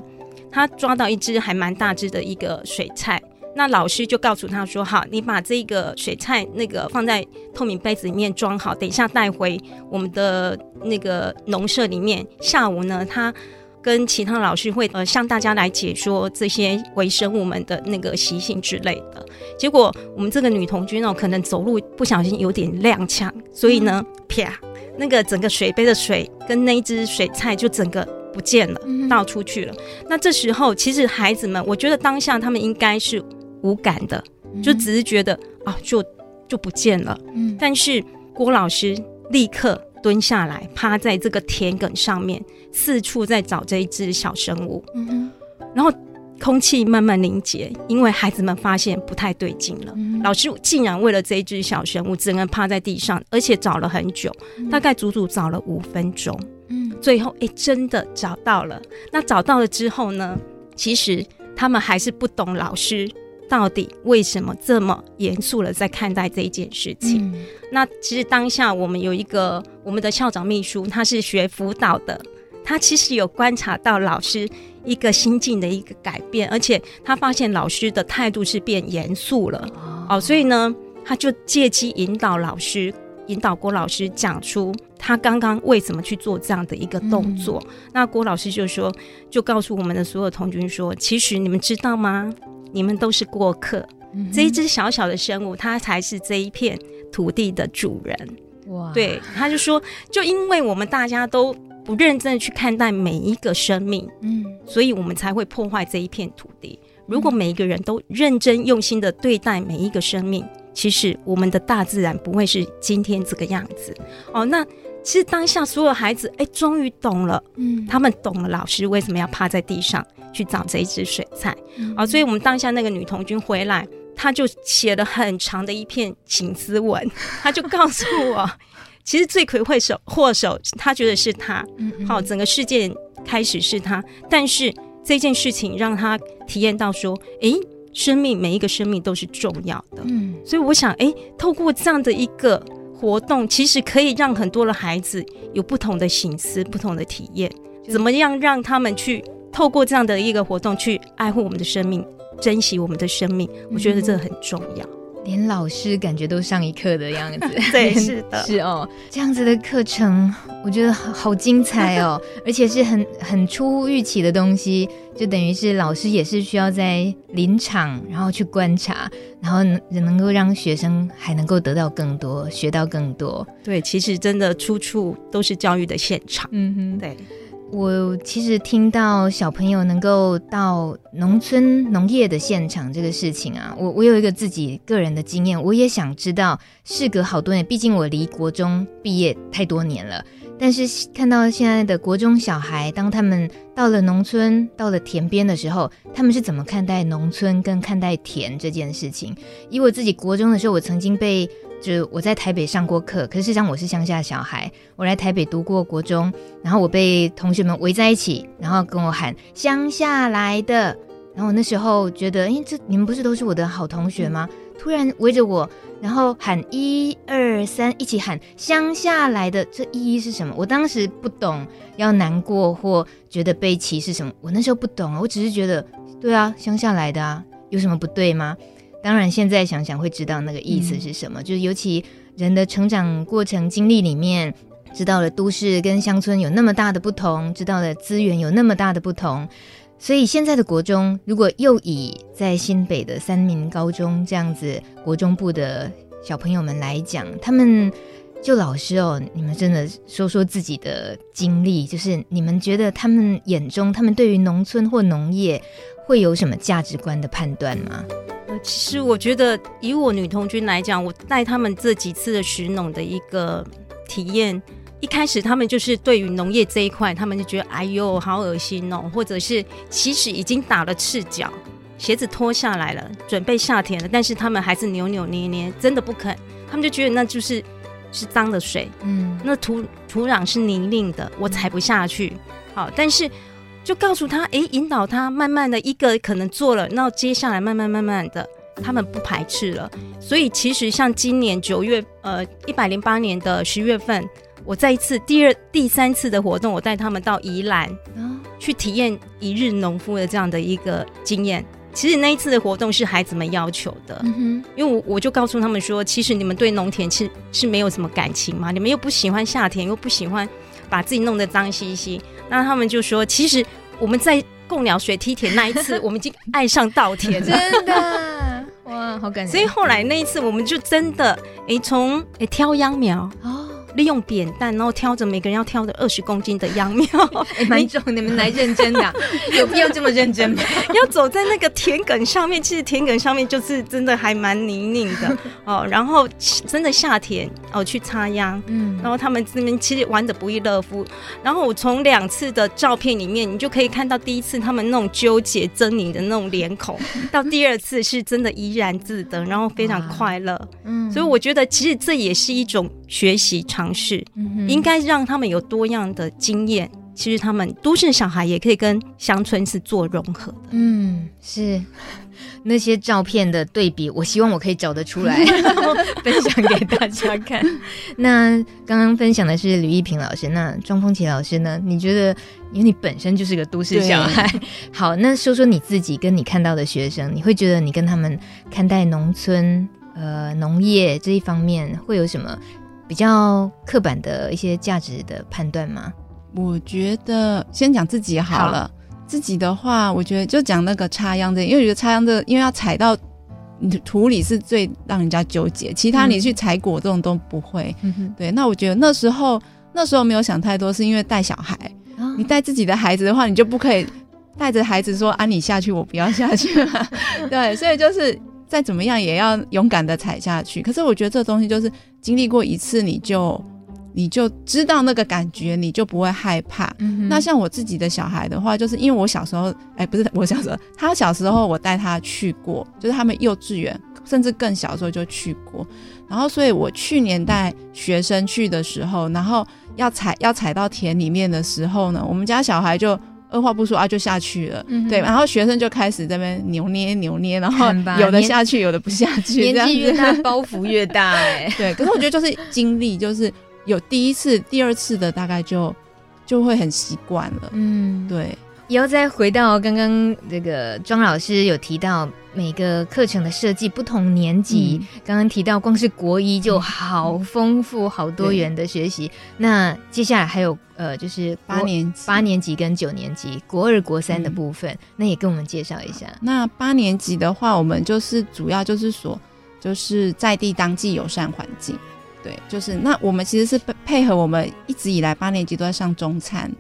她抓到一只还蛮大只的一个水菜。那老师就告诉他说：“好，你把这个水菜那个放在透明杯子里面装好，等一下带回我们的那个农舍里面。下午呢，他跟其他老师会呃向大家来解说这些微生物们的那个习性之类的。结果我们这个女童军哦，可能走路不小心有点踉跄，所以呢，啪，那个整个水杯的水跟那一只水菜就整个不见了，倒出去了。那这时候，其实孩子们，我觉得当下他们应该是。”无感的，就只是觉得啊，就就不见了。嗯，但是郭老师立刻蹲下来，趴在这个田埂上面，四处在找这一只小生物。嗯，然后空气慢慢凝结，因为孩子们发现不太对劲了。嗯，老师竟然为了这一只小生物，只能趴在地上，而且找了很久，大概足足找了五分钟。嗯，最后哎，真的找到了。那找到了之后呢？其实他们还是不懂老师。到底为什么这么严肃了在看待这一件事情？嗯、那其实当下我们有一个我们的校长秘书，他是学辅导的，他其实有观察到老师一个心境的一个改变，而且他发现老师的态度是变严肃了哦，哦，所以呢，他就借机引导老师，引导郭老师讲出他刚刚为什么去做这样的一个动作。嗯、那郭老师就说，就告诉我们的所有童军说，其实你们知道吗？你们都是过客，嗯、这一只小小的生物，它才是这一片土地的主人。哇！对，他就说，就因为我们大家都不认真的去看待每一个生命，嗯，所以我们才会破坏这一片土地。如果每一个人都认真用心的对待每一个生命，其实我们的大自然不会是今天这个样子。哦，那其实当下所有孩子，哎，终于懂了，嗯，他们懂了老师为什么要趴在地上。去找这一只水菜，嗯、啊，所以我们当下那个女童军回来，她就写了很长的一篇请思文，她就告诉我，其实罪魁祸首祸首，她觉得是她，好、整个事件开始是她，但是这件事情让她体验到说，诶，生命每一个生命都是重要的，嗯，所以我想，诶，透过这样的一个活动，其实可以让很多的孩子有不同的形思、不同的体验，怎么样让他们去。透过这样的一个活动去爱护我们的生命，珍惜我们的生命，我觉得这很重要。连老师感觉都上一课的样子，对，是的，是哦，这样子的课程，我觉得好精彩哦，而且是很很出乎预期的东西，就等于是老师也是需要在临场，然后去观察，然后能能够让学生还能够得到更多，学到更多。对，其实真的处处都是教育的现场。嗯哼，对。我其实听到小朋友能够到农村农业的现场这个事情啊，我我有一个自己个人的经验，我也想知道。事隔好多年，毕竟我离国中毕业太多年了，但是看到现在的国中小孩，当他们到了农村、到了田边的时候，他们是怎么看待农村跟看待田这件事情？以我自己国中的时候，我曾经被。就是我在台北上过课，可是实际上我是乡下小孩。我来台北读过国中，然后我被同学们围在一起，然后跟我喊“乡下来的”。然后我那时候觉得，哎，这你们不是都是我的好同学吗？突然围着我，然后喊一二三，一起喊乡下来的，这意义是什么？我当时不懂，要难过或觉得被歧视什么？我那时候不懂，我只是觉得，对啊，乡下来的啊，有什么不对吗？当然现在想想会知道那个意思是什么，嗯、就是尤其人的成长过程经历里面。知道了都市跟乡村有那么大的不同，知道了资源有那么大的不同，所以现在的国中如果又以在新北的三民高中这样子国中部的小朋友们来讲，他们就老师哦，你们真的说说自己的经历，就是你们觉得他们眼中，他们对于农村或农业会有什么价值观的判断吗？呃，其实我觉得以我女童军来讲，我带他们这几次的食农的一个体验。一开始他们就是对于农业这一块，他们就觉得哎呦好恶心哦，或者是其实已经打了赤脚，鞋子脱下来了，准备下田了，但是他们还是扭扭捏捏，真的不肯。他们就觉得那就是是脏的水，嗯，那土土壤是泥泞的，我踩不下去。好，但是就告诉他，哎，引导他慢慢的一个可能做了，那接下来慢慢慢慢的，他们不排斥了。所以其实像今年九月，呃，一百零八年的十月份。我再一次第二、第三次的活动，我带他们到宜兰，去体验一日农夫的这样的一个经验。其实那一次的活动是孩子们要求的，嗯，因为我我就告诉他们说，其实你们对农田是是没有什么感情嘛，你们又不喜欢夏天，又不喜欢把自己弄得脏兮兮。那他们就说，其实我们在贡寮水梯田那一次，我们已经爱上稻田了，真的哇，好感人。所以后来那一次，我们就真的哎，从哎挑秧苗哦。利用扁担，然后挑着每个人要挑的二十公斤的秧苗，哎，蛮重。你们来认真的，有必要这么认真吗？要走在那个田埂上面，其实田埂上面就是真的还蛮泥泞的哦。然后真的下田哦去插秧，嗯，然后他们这边其实玩得不亦乐乎。然后我从两次的照片里面，你就可以看到第一次他们那种纠结狰狞的那种脸孔，到第二次是真的怡然自得，然后非常快乐。嗯，所以我觉得其实这也是一种学习场。尝试，应该让他们有多样的经验。其实他们都市小孩也可以跟乡村是做融合的。嗯，是 那些照片的对比，我希望我可以找得出来，分享给大家看。那刚刚分享的是吕一平老师，那庄丰琪老师呢？你觉得，因为你本身就是个都市小孩，好，那说说你自己跟你看到的学生，你会觉得你跟他们看待农村、呃农业这一方面会有什么？比较刻板的一些价值的判断吗？我觉得先讲自己好了。好自己的话，我觉得就讲那个插秧的，因为我觉得插秧的，因为要踩到土里是最让人家纠结。其他你去采果这种都不会。嗯、哼对，那我觉得那时候那时候没有想太多，是因为带小孩。哦、你带自己的孩子的话，你就不可以带着孩子说啊，你下去，我不要下去了。对，所以就是。再怎么样也要勇敢的踩下去。可是我觉得这东西就是经历过一次，你就你就知道那个感觉，你就不会害怕。嗯、那像我自己的小孩的话，就是因为我小时候，哎、欸，不是我小时候，他小时候我带他去过，就是他们幼稚园甚至更小的时候就去过。然后，所以我去年带学生去的时候，然后要踩要踩到田里面的时候呢，我们家小孩就。二话不说啊，就下去了。嗯、对，然后学生就开始在那边扭捏扭捏，然后有的下去，有的不下去。年纪越大，包袱越大。哎，对。可是我觉得就是经历，就是有第一次、第二次的，大概就就会很习惯了。嗯，对。以后再回到刚刚这个庄老师有提到每个课程的设计，不同年级，刚刚、嗯、提到光是国一就好丰富、好多元的学习。那接下来还有呃，就是八年级、八年级跟九年级，国二、国三的部分，嗯、那也跟我们介绍一下。那八年级的话，我们就是主要就是说，就是在地当季友善环境，对，就是那我们其实是配合我们一直以来八年级都在上中餐。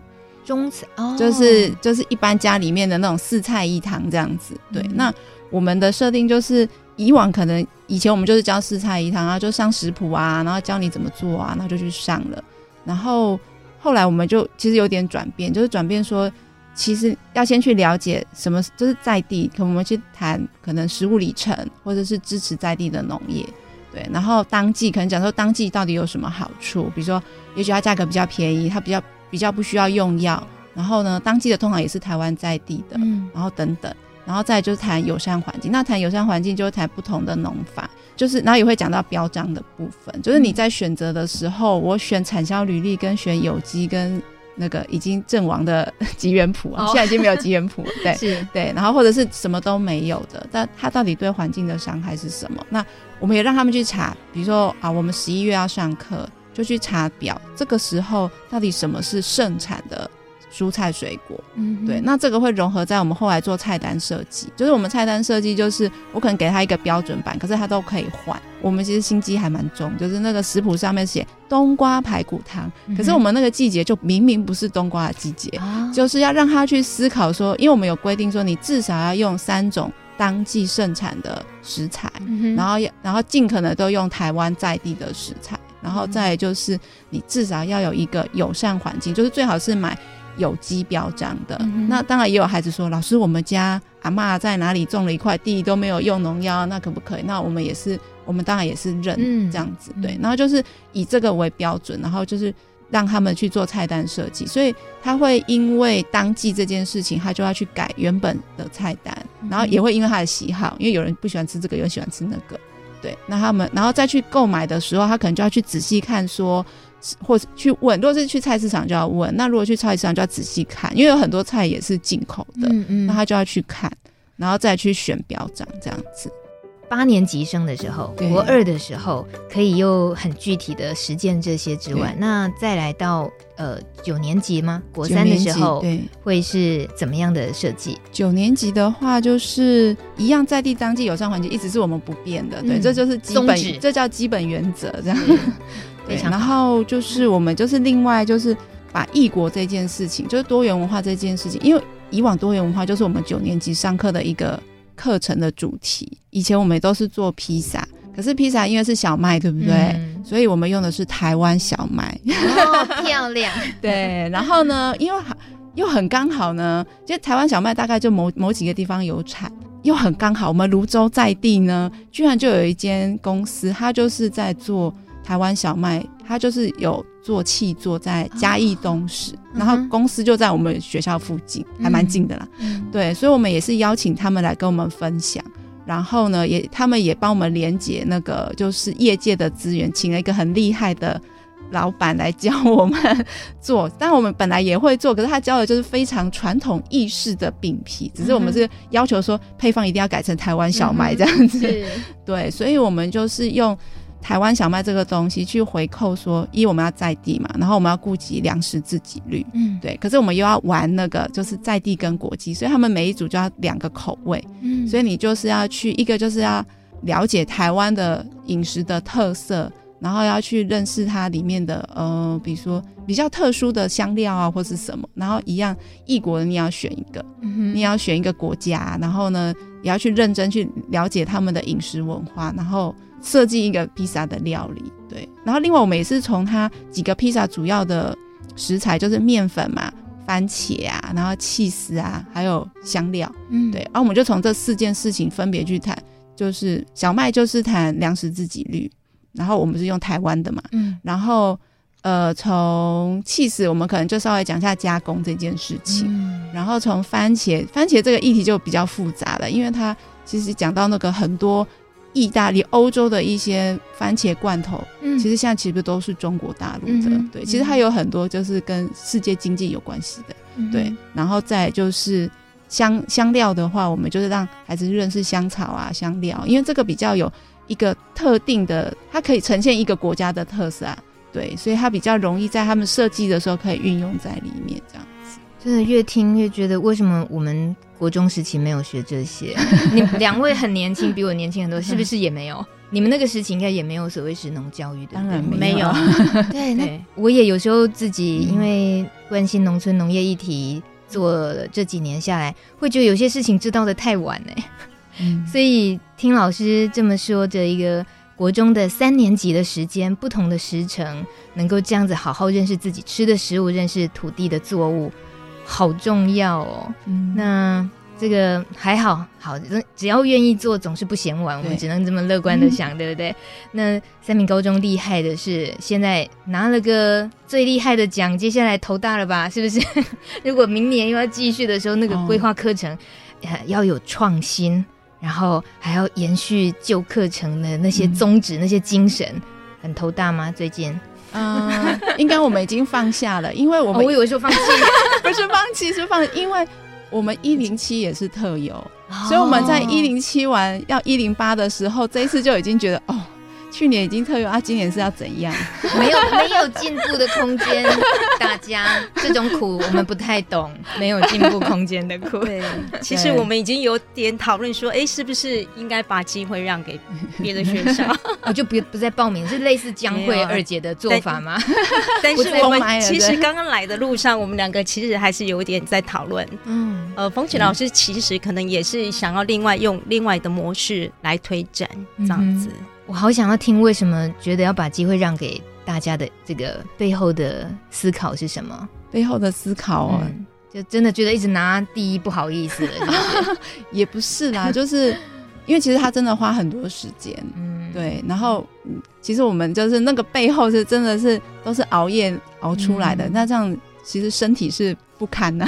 中餐哦，就是就是一般家里面的那种四菜一汤这样子。对，嗯、那我们的设定就是以往可能以前我们就是教四菜一汤啊，就上食谱啊，然后教你怎么做啊，然后就去上了。然后后来我们就其实有点转变，就是转变说，其实要先去了解什么就是在地，可我们去谈可能食物里程，或者是支持在地的农业。对，然后当季可能讲说当季到底有什么好处，比如说也许它价格比较便宜，它比较。比较不需要用药，然后呢，当季的通常也是台湾在地的，嗯、然后等等，然后再就是谈友善环境。那谈友善环境，就会谈不同的农法，就是然后也会讲到标章的部分，就是你在选择的时候，我选产销履历跟选有机跟那个已经阵亡的 吉原谱啊，现在已经没有吉原谱了，对，是对，然后或者是什么都没有的，但它到底对环境的伤害是什么？那我们也让他们去查，比如说啊，我们十一月要上课，就去查表，这个时候到底什么是盛产的？蔬菜水果，嗯，对，那这个会融合在我们后来做菜单设计，就是我们菜单设计，就是我可能给他一个标准版，可是他都可以换。我们其实心机还蛮重，就是那个食谱上面写冬瓜排骨汤，嗯，可是我们那个季节就明明不是冬瓜的季节，嗯，就是要让他去思考说，因为我们有规定说，你至少要用三种当季盛产的食材，嗯，然后然后尽可能都用台湾在地的食材，然后再就是你至少要有一个友善环境，就是最好是买。有机标章的、嗯，那当然也有孩子说，老师，我们家阿嬷在哪里种了一块地都没有用农药，那可不可以？那我们也是，我们当然也是认这样子，嗯、对。然后就是以这个为标准，然后就是让他们去做菜单设计，所以他会因为当季这件事情，他就要去改原本的菜单，然后也会因为他的喜好，因为有人不喜欢吃这个，有人喜欢吃那个，对。那他们然后再去购买的时候，他可能就要去仔细看说。或是去问，如果是去菜市场就要问，那如果去菜市场就要仔细看，因为有很多菜也是进口的，嗯嗯，那他就要去看，然后再去选标章这样子。八年级生的时候，国二的时候可以又很具体的实践这些之外，那再来到呃九年级吗？国三的时候，对，会是怎么样的设计？九年级的话，就是一样在地当季友善环境，一直是我们不变的，对，嗯、这就是基本，这叫基本原则，这样。对，然后就是我们就是另外就是把异国这件事情，就是多元文化这件事情，因为以往多元文化就是我们九年级上课的一个课程的主题。以前我们都是做披萨，可是披萨因为是小麦，对不对？嗯、所以我们用的是台湾小麦。哦，漂亮。对，然后呢，因为又很刚好呢，就台湾小麦大概就某某几个地方有产，又很刚好我们泸州在地呢，居然就有一间公司，它就是在做。台湾小麦，它就是有做气做在嘉义东石，哦，然后公司就在我们学校附近，嗯、还蛮近的啦，嗯。对，所以我们也是邀请他们来跟我们分享，然后呢，也他们也帮我们连接那个就是业界的资源，请了一个很厉害的老板来教我们做。但我们本来也会做，可是他教的就是非常传统意式的饼皮，只是我们是要求说配方一定要改成台湾小麦这样子，嗯。对，所以我们就是用。台湾小麦这个东西去回扣说，一我们要在地嘛，然后我们要顾及粮食自给率，嗯，对。可是我们又要玩那个，就是在地跟国际，所以他们每一组就要两个口味，嗯，所以你就是要去一个就是要了解台湾的饮食的特色，然后要去认识它里面的呃，比如说比较特殊的香料啊，或是什么，然后一样异国的你要选一个，嗯，你要选一个国家，然后呢也要去认真去了解他们的饮食文化，然后。设计一个披萨的料理，对。然后另外我们也是从它几个披萨主要的食材，就是面粉嘛、番茄啊，然后起司啊，还有香料，嗯，对。然后我们就从这四件事情分别去谈，就是小麦就是谈粮食自给率，然后我们是用台湾的嘛，嗯。然后呃，从起司我们可能就稍微讲一下加工这件事情，嗯。然后从番茄，番茄这个议题就比较复杂了，因为它其实讲到那个很多。意大利、欧洲的一些番茄罐头，嗯，其实现在其实都是中国大陆的，嗯，对，其实它有很多就是跟世界经济有关系的，嗯，对。然后再就是香香料的话，我们就是让孩子认识香草啊、香料，因为这个比较有一个特定的，它可以呈现一个国家的特色啊，对，所以它比较容易在他们设计的时候可以运用在里面，这样子。真的越听越觉得，为什么我们？国中时期没有学这些，你们两位很年轻，比我年轻很多，是不是也没有？你们那个时期应该也没有所谓食农教育的，当然没有。对，那我也有时候自己因为关心农村农业议题，做了这几年下来，会觉得有些事情知道的太晚哎。嗯，所以听老师这么说，这一个国中的三年级的时间，不同的时程，能够这样子好好认识自己吃的食物，认识土地的作物。好重要哦，嗯，那这个还好，好，只要愿意做，总是不嫌晚。我们只能这么乐观的想，对不对？那三民高中厉害的是，现在拿了个最厉害的奖，接下来头大了吧？是不是？如果明年又要继续的时候，那个规划课程，要有创新，然后还要延续旧课程的那些宗旨、嗯、那些精神，很头大吗？最近？嗯、呃，应该我们已经放下了，因为我们、哦、我以为是放弃，不是放弃，是放，因为我们一零七也是特有，哦、所以我们在一零七完要一零八的时候，这一次就已经觉得哦。去年已经特有啊，今年是要怎样？没有没有进步的空间，大家这种苦我们不太懂，没有进步空间的苦。对，其实我们已经有点讨论说，哎、欸，是不是应该把机会让给别的学校？我就不不再报名，是类似江惠二姐的做法吗？但是我们其实刚刚来的路上，我们两个其实还是有一点在讨论。嗯，呃，冯琴老师其实可能也是想要另外用另外的模式来推展这样子。嗯我好想要听为什么觉得要把机会让给大家的这个背后的思考是什么？背后的思考啊、嗯，就真的觉得一直拿第一不好意思了是？也不是啦，就是因为其实他真的花很多时间，嗯，对。然后其实我们就是那个背后是真的是都是熬夜熬出来的，嗯、那这样其实身体是。不堪呐，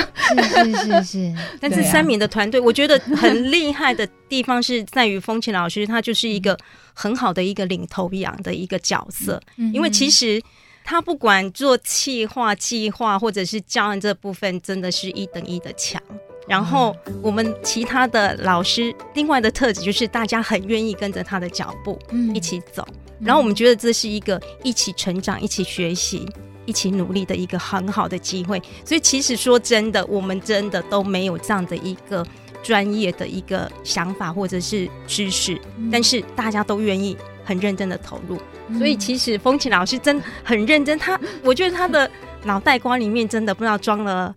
是是是是，但是三民的团队，我觉得很厉害的地方是在于风琴老师，他就是一个很好的一个领头羊的一个角色。因为其实他不管做企划、计划，或者是教案这部分，真的是一等一的强。然后我们其他的老师，另外的特质就是大家很愿意跟着他的脚步一起走。然后我们觉得这是一个一起成长、一起学习。一起努力的一个很好的机会，所以其实说真的，我们真的都没有这样的一个专业的一个想法或者是知识，嗯、但是大家都愿意很认真的投入，嗯、所以其实风琴老师真的很认真，他我觉得他的脑袋瓜里面真的不知道装了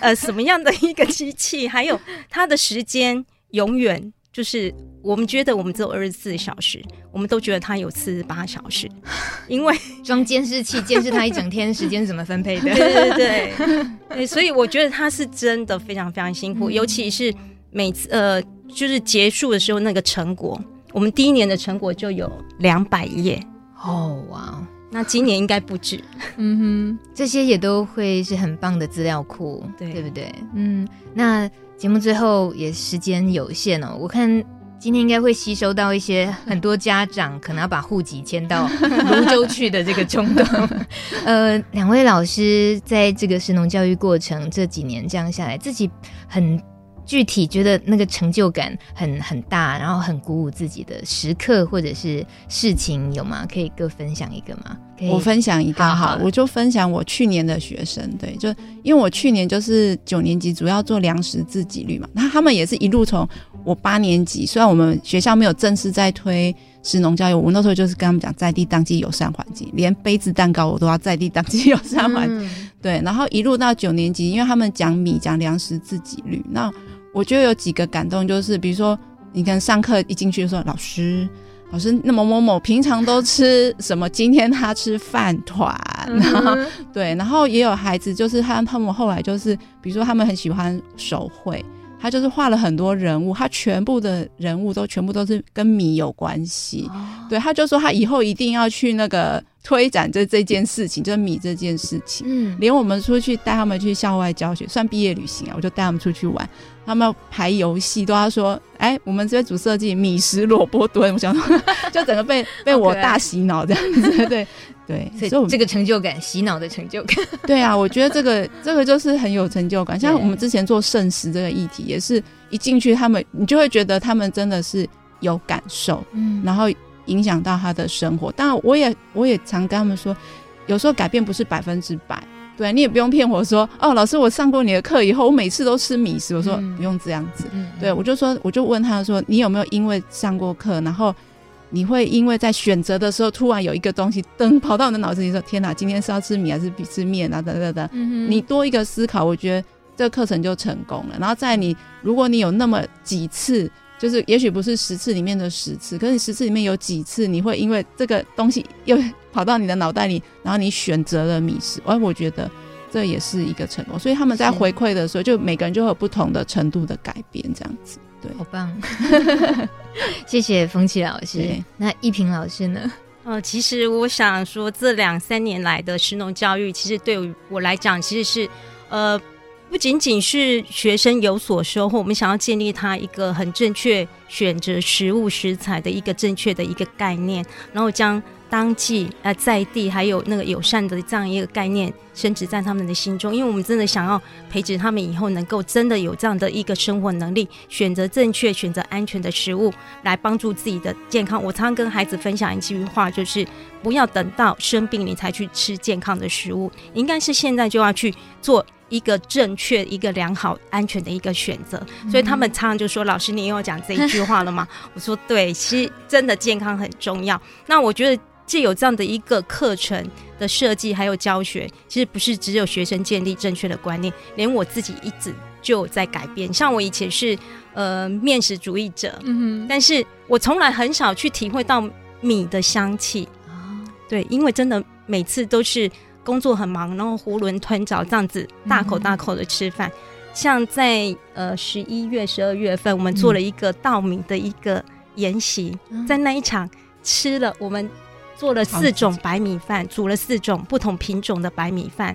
呃什么样的一个机器，还有他的时间永远。就是我们觉得我们只有二十四小时，我们都觉得他有四十八小时，因为 装监视器监视他一整天时间是怎么分配的。对对对对，所以我觉得他是真的非常非常辛苦，嗯、尤其是每次呃，就是结束的时候那个成果，我们第一年的成果就有两百页哦，哇，那今年应该不止。嗯哼，这些也都会是很棒的资料库，对对不对？嗯，那。节目最后也时间有限哦，我看今天应该会吸收到一些很多家长可能要把户籍迁到泸州去的这个冲动。呃，两位老师在这个神农教育过程这几年这样下来，自己很具体觉得那个成就感很很大，然后很鼓舞自己的时刻或者是事情有吗？可以各分享一个吗？我分享一个好，好，我就分享我去年的学生，对，就因为我去年就是九年级，主要做粮食自给率嘛，那他们也是一路从我八年级，虽然我们学校没有正式在推食农教育，我那时候就是跟他们讲在地当季友善环境，连杯子蛋糕我都要在地当季友善环境，嗯、对，然后一路到九年级，因为他们讲米讲粮食自给率，那我觉得有几个感动，就是比如说你看上课一进去就说老师。老师，那某某某平常都吃 什么？今天他吃饭团，然后、嗯、对，然后也有孩子，就是他他们后来就是，比如说他们很喜欢手绘，他就是画了很多人物，他全部的人物都全部都是跟米有关系，哦、对，他就说他以后一定要去那个推展这这件事情，就是米这件事情，嗯，连我们出去带他们去校外教学，算毕业旅行啊，我就带他们出去玩。他们要排游戏，都要说：“哎、欸，我们这边主设计米食萝卜蹲。”我想说，就整个被 被我大洗脑这样子，对对，所以这个成就感，洗脑的成就感，对啊，我觉得这个这个就是很有成就感。像我们之前做圣食这个议题，也是一进去，他们你就会觉得他们真的是有感受，嗯，然后影响到他的生活。当然，我也我也常跟他们说，有时候改变不是百分之百。对，你也不用骗我说哦，老师，我上过你的课以后，我每次都吃米食。我说不用这样子。嗯、对，我就说，我就问他说，你有没有因为上过课，然后你会因为在选择的时候，突然有一个东西噔跑到你的脑子里说，天哪，今天是要吃米还是吃面啊？等等等，嗯、你多一个思考，我觉得这个课程就成功了。然后在你，如果你有那么几次。就是也许不是十次里面的十次，可是你十次里面有几次你会因为这个东西又 跑到你的脑袋里，然后你选择了米食，而我觉得这也是一个成功。所以他们在回馈的时候，就每个人就会有不同的程度的改变，这样子。对，好棒，谢谢风琴老师。那一平老师呢？呃，其实我想说，这两三年来的食农教育，其实对于我来讲，其实是呃。不仅仅是学生有所收获，我们想要建立他一个很正确选择食物食材的一个正确的一个概念，然后将当季呃在地还有那个友善的这样一个概念深植在他们的心中，因为我们真的想要培植他们以后能够真的有这样的一个生活能力，选择正确、选择安全的食物来帮助自己的健康。我常常跟孩子分享一句话，就是不要等到生病你才去吃健康的食物，应该是现在就要去做。一个正确、一个良好、安全的一个选择，所以他们常常就说：“老师，你又要讲这一句话了吗？”我说：“对，其实真的健康很重要。”那我觉得，既有这样的一个课程的设计，还有教学，其实不是只有学生建立正确的观念，连我自己一直就在改变。像我以前是呃面食主义者，嗯哼，但是我从来很少去体会到米的香气啊。对，因为真的每次都是。工作很忙，然后囫囵吞枣这样子大口大口的吃饭。嗯、像在呃十一月、十二月份，我们做了一个稻米的一个研习，嗯、在那一场吃了，我们做了四种白米饭，煮了四种不同品种的白米饭，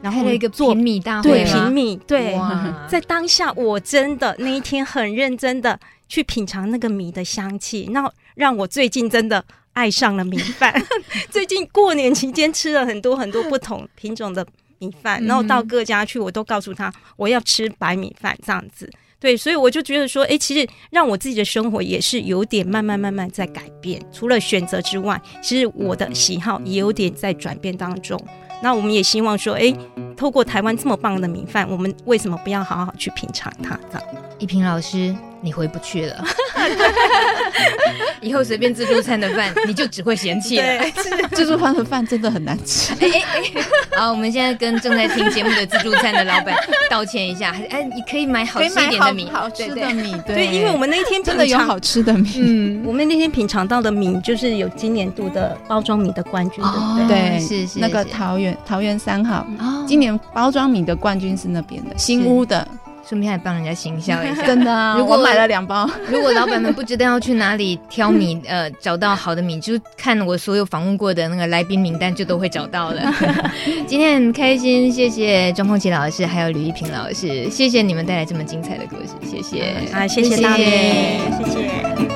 然后一个做米大会，对品米，对，在当下我真的那一天很认真的去品尝那个米的香气，那让我最近真的。爱上了米饭，最近过年期间吃了很多很多不同品种的米饭，然后到各家去，我都告诉他我要吃白米饭这样子。对，所以我就觉得说，哎，其实让我自己的生活也是有点慢慢慢慢在改变。除了选择之外，其实我的喜好也有点在转变当中。那我们也希望说，哎，透过台湾这么棒的米饭，我们为什么不要好好去品尝它？这样，一平老师。你回不去了，以后随便自助餐的饭，你就只会嫌弃了。自助餐的饭真的很难吃。哎哎哎！好，我们现在跟正在听节目的自助餐的老板道歉一下。哎，你可以买好吃一点的米，好吃的米。对，因为我们那天真的有好吃的米。嗯，我们那天品尝到的米就是有今年度的包装米的冠军，对不对？对，是是那个桃园桃园三号，今年包装米的冠军是那边的新屋的。顺便还帮人家行销一下，真的啊！如果买了两包，如果老板们不知道要去哪里挑米，呃，找到好的米，就看我所有访问过的那个来宾名单，就都会找到了。今天很开心，谢谢庄凤琪老师，还有吕一平老师，谢谢你们带来这么精彩的故事，谢谢，啊，谢谢大家，谢谢。